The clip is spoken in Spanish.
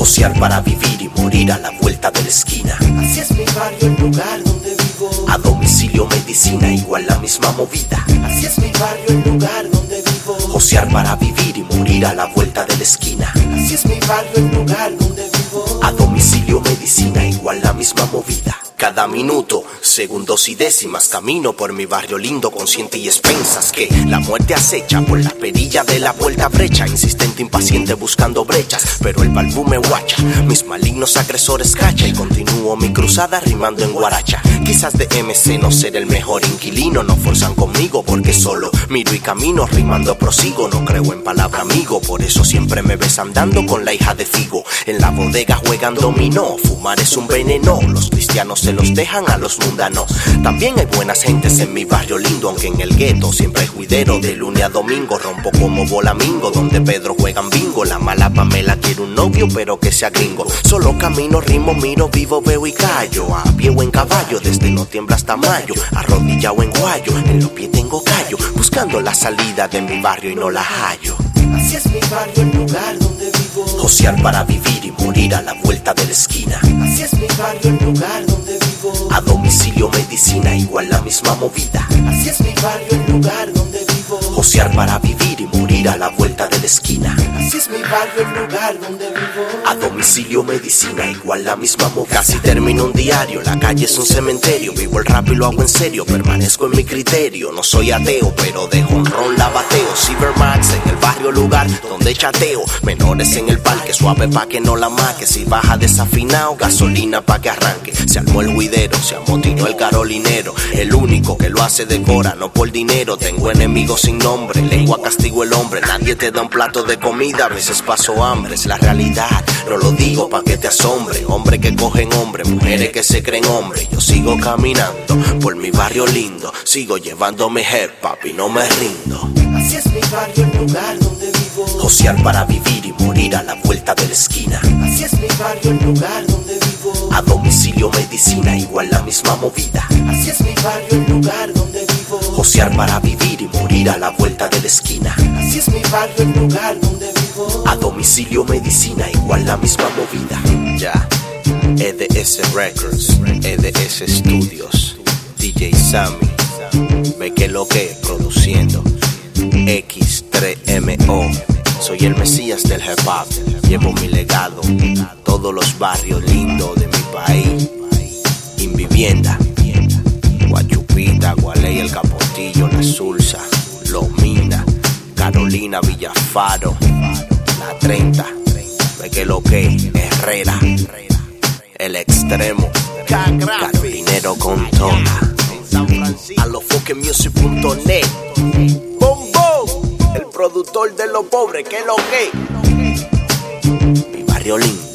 Josear para vivir y morir a la vuelta de la esquina. Así es mi barrio, el lugar donde vivo. A domicilio, medicina, igual la misma movida. Así es mi barrio, el lugar donde vivo. Josear para vivir y morir a la vuelta de la esquina. Así es mi barrio, el lugar donde vivo. A domicilio, medicina, igual la misma movida. Cada minuto, segundos y décimas camino por mi barrio lindo, consciente y expensas que la muerte acecha por la perilla de la puerta brecha, insistente, impaciente, buscando brechas, pero el balbú me guacha, mis malignos agresores cacha y continúo mi cruzada rimando en guaracha. Quizás de MC no ser el mejor inquilino, no forzan conmigo porque solo miro y camino, rimando prosigo, no creo en palabra amigo, por eso siempre me ves andando con la hija de Figo, en la bodega juegan dominó, fumar es un veneno, los cristianos se los dejan a los mundanos. También hay buenas gentes en mi barrio lindo, aunque en el gueto siempre hay juidero. De lunes a domingo rompo como bolamingo, donde Pedro juegan bingo. La mala Pamela quiere un novio, pero que sea gringo. Solo camino, rimo, miro, vivo, veo y callo. A pie o en caballo, desde noviembre hasta mayo. Arrodillado en guayo, en los pies tengo callo. Buscando la salida de mi barrio y no la hallo. Así es mi barrio, el lugar donde vivo. Josear para vivir y morir a la vuelta de la esquina. Así es mi barrio, el lugar donde medicina, igual la misma movida. Así es mi barrio, el lugar donde vivo. Josear para vivir y morir a la vuelta de la esquina. Así es mi barrio, el lugar donde vivo. A domicilio, medicina, igual la misma movida. Casi termino un diario, la calle es un cementerio. Vivo el rap y lo hago en serio, permanezco en mi criterio. No soy ateo, pero dejo un ron la bateo. Cybermax lugar donde chateo. Menores en el parque, suave pa' que no la maque. Si baja desafinado, gasolina pa' que arranque. Se armó el guidero, se amotinó el carolinero. El único que lo hace de cora, no por dinero. Tengo enemigos sin nombre, lengua castigo el hombre. Nadie te da un plato de comida, a veces paso hambre. Es la realidad, no lo digo pa' que te asombre. Hombre que cogen hombre, mujeres que se creen hombre. Yo sigo caminando por mi barrio lindo. Sigo llevándome head, papi, no me rindo. Así es mi barrio, el lugar donde. Josear para vivir y morir a la vuelta de la esquina. Así es mi barrio, el lugar donde vivo. A domicilio, medicina, igual la misma movida. Así es mi barrio, el lugar donde vivo. Josear para vivir y morir a la vuelta de la esquina. Así es mi barrio, el lugar donde vivo. A domicilio, medicina, igual la misma movida. Ya. EDS Records, EDS Studios, DJ Sammy, ve que lo que produciendo. X3MO, soy el Mesías del hip hop, llevo mi legado, todos los barrios lindos de mi país. Invivienda, Guachupita, Gualey, El Capotillo, La Sulsa, Lomina, Carolina, Villafaro, La 30, ve que lo que Herrera, El Extremo, Carolinero con Tona, a los music.net, productor de los pobres, que lo que, mi barrio lindo.